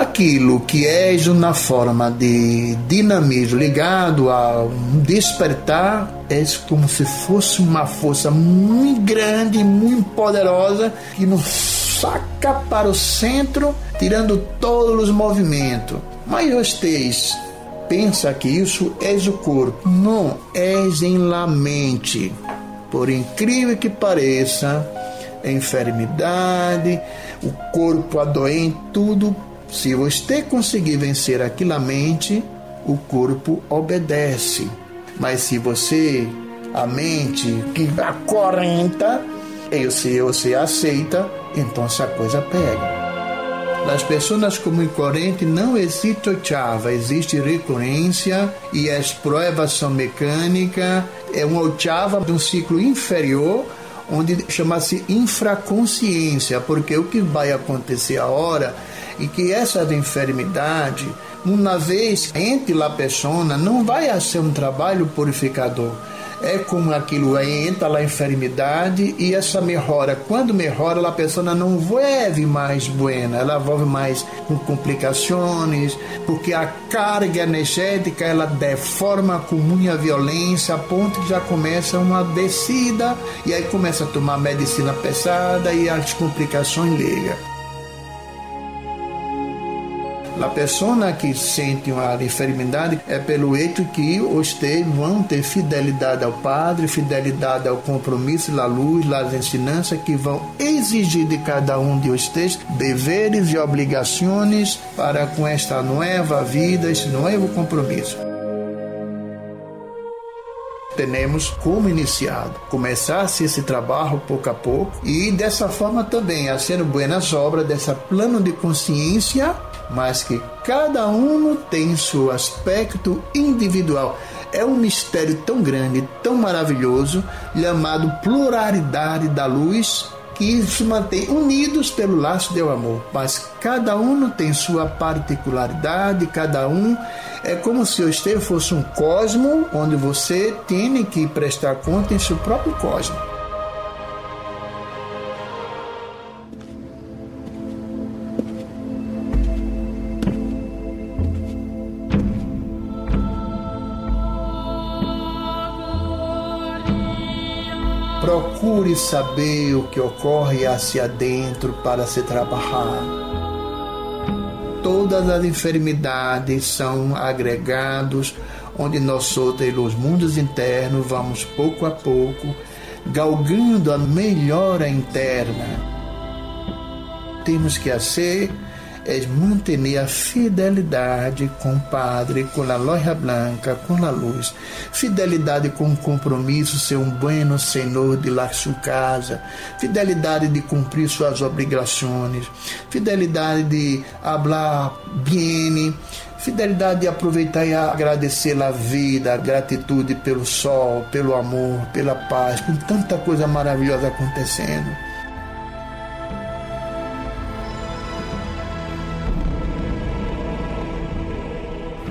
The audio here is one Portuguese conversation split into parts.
aquilo que é na forma de dinamismo ligado a um despertar é como se fosse uma força muito grande, muito poderosa que nos saca para o centro, tirando todos os movimentos. Mas vocês pensa que isso é o corpo. Não, és em la mente. Por incrível que pareça, a enfermidade, o corpo adoente, tudo. Se você conseguir vencer aquilo a mente, o corpo obedece. Mas se você, a mente que acorrenta, e se você aceita, então essa coisa pega. Nas pessoas comuns e correntes não existe oitava, existe recorrência e as provas são mecânicas, é uma oitava de um ciclo inferior onde chama-se infraconsciência, porque o que vai acontecer agora e que essa enfermidade, uma vez entre a pessoa, não vai ser um trabalho purificador. É como aquilo aí entra lá a enfermidade e essa melhora, quando melhora, a pessoa não vive mais buena, ela vive mais com complicações, porque a carga energética ela deforma com muita violência, a ponto que já começa uma descida e aí começa a tomar medicina pesada e as complicações ligam. A pessoa que sente uma enfermidade é pelo hecho que os vão ter fidelidade ao Padre, fidelidade ao compromisso, da luz, das ensinanças que vão exigir de cada um de vocês deveres e obrigações para com esta nova vida, este novo compromisso. Temos como iniciado começar-se esse trabalho pouco a pouco e dessa forma também, sendo buenas obras dessa plano de consciência mas que cada um tem seu aspecto individual. É um mistério tão grande, tão maravilhoso, chamado pluralidade da luz, que se mantém unidos pelo laço do amor. Mas cada um tem sua particularidade, cada um é como se o esteja fosse um cosmo, onde você tem que prestar conta em seu próprio cosmo. Procure saber o que ocorre hacia dentro para se trabalhar. Todas as enfermidades são agregados onde nós outros, nos mundos internos, vamos pouco a pouco galgando a melhora interna. Temos que ser é manter a fidelidade com o Padre, com a loja branca, com a luz. Fidelidade com o compromisso, ser um bueno senhor de lá sua casa. Fidelidade de cumprir suas obrigações. Fidelidade de falar bem. Fidelidade de aproveitar e agradecer a vida, a gratitude pelo sol, pelo amor, pela paz, com tanta coisa maravilhosa acontecendo.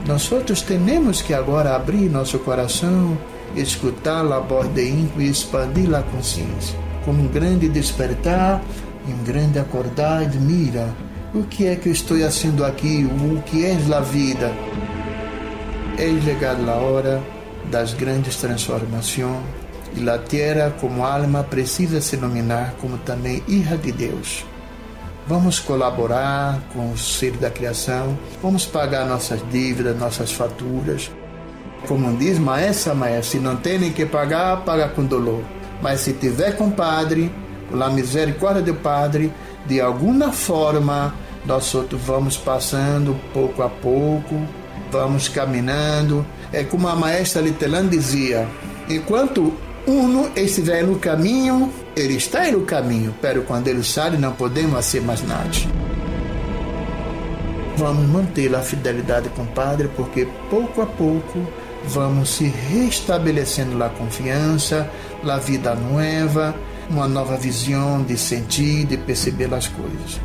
Nós outros temos que agora abrir nosso coração, escutar a voz de ímpio e expandir a consciência. Como um grande despertar e um grande acordar, de mira, o que é que eu estou fazendo aqui? O que é a vida? É chegada a hora das grandes transformações e a terra como alma precisa se nominar como também Hija de Deus. Vamos colaborar com o ser da criação, vamos pagar nossas dívidas, nossas faturas. Como diz maestra, maestra, se não tem nem que pagar, paga com dolor. Mas se tiver com o Padre, com a misericórdia do Padre, de alguma forma, nós outros vamos passando pouco a pouco, vamos caminhando. É como a maestra Litelan dizia: enquanto um estiver no caminho, ele está no caminho, pero quando ele sai, não podemos fazer mais nada. Vamos manter a fidelidade com o Padre, porque pouco a pouco vamos se restabelecendo a confiança, a vida nova, uma nova visão de sentir, de perceber as coisas.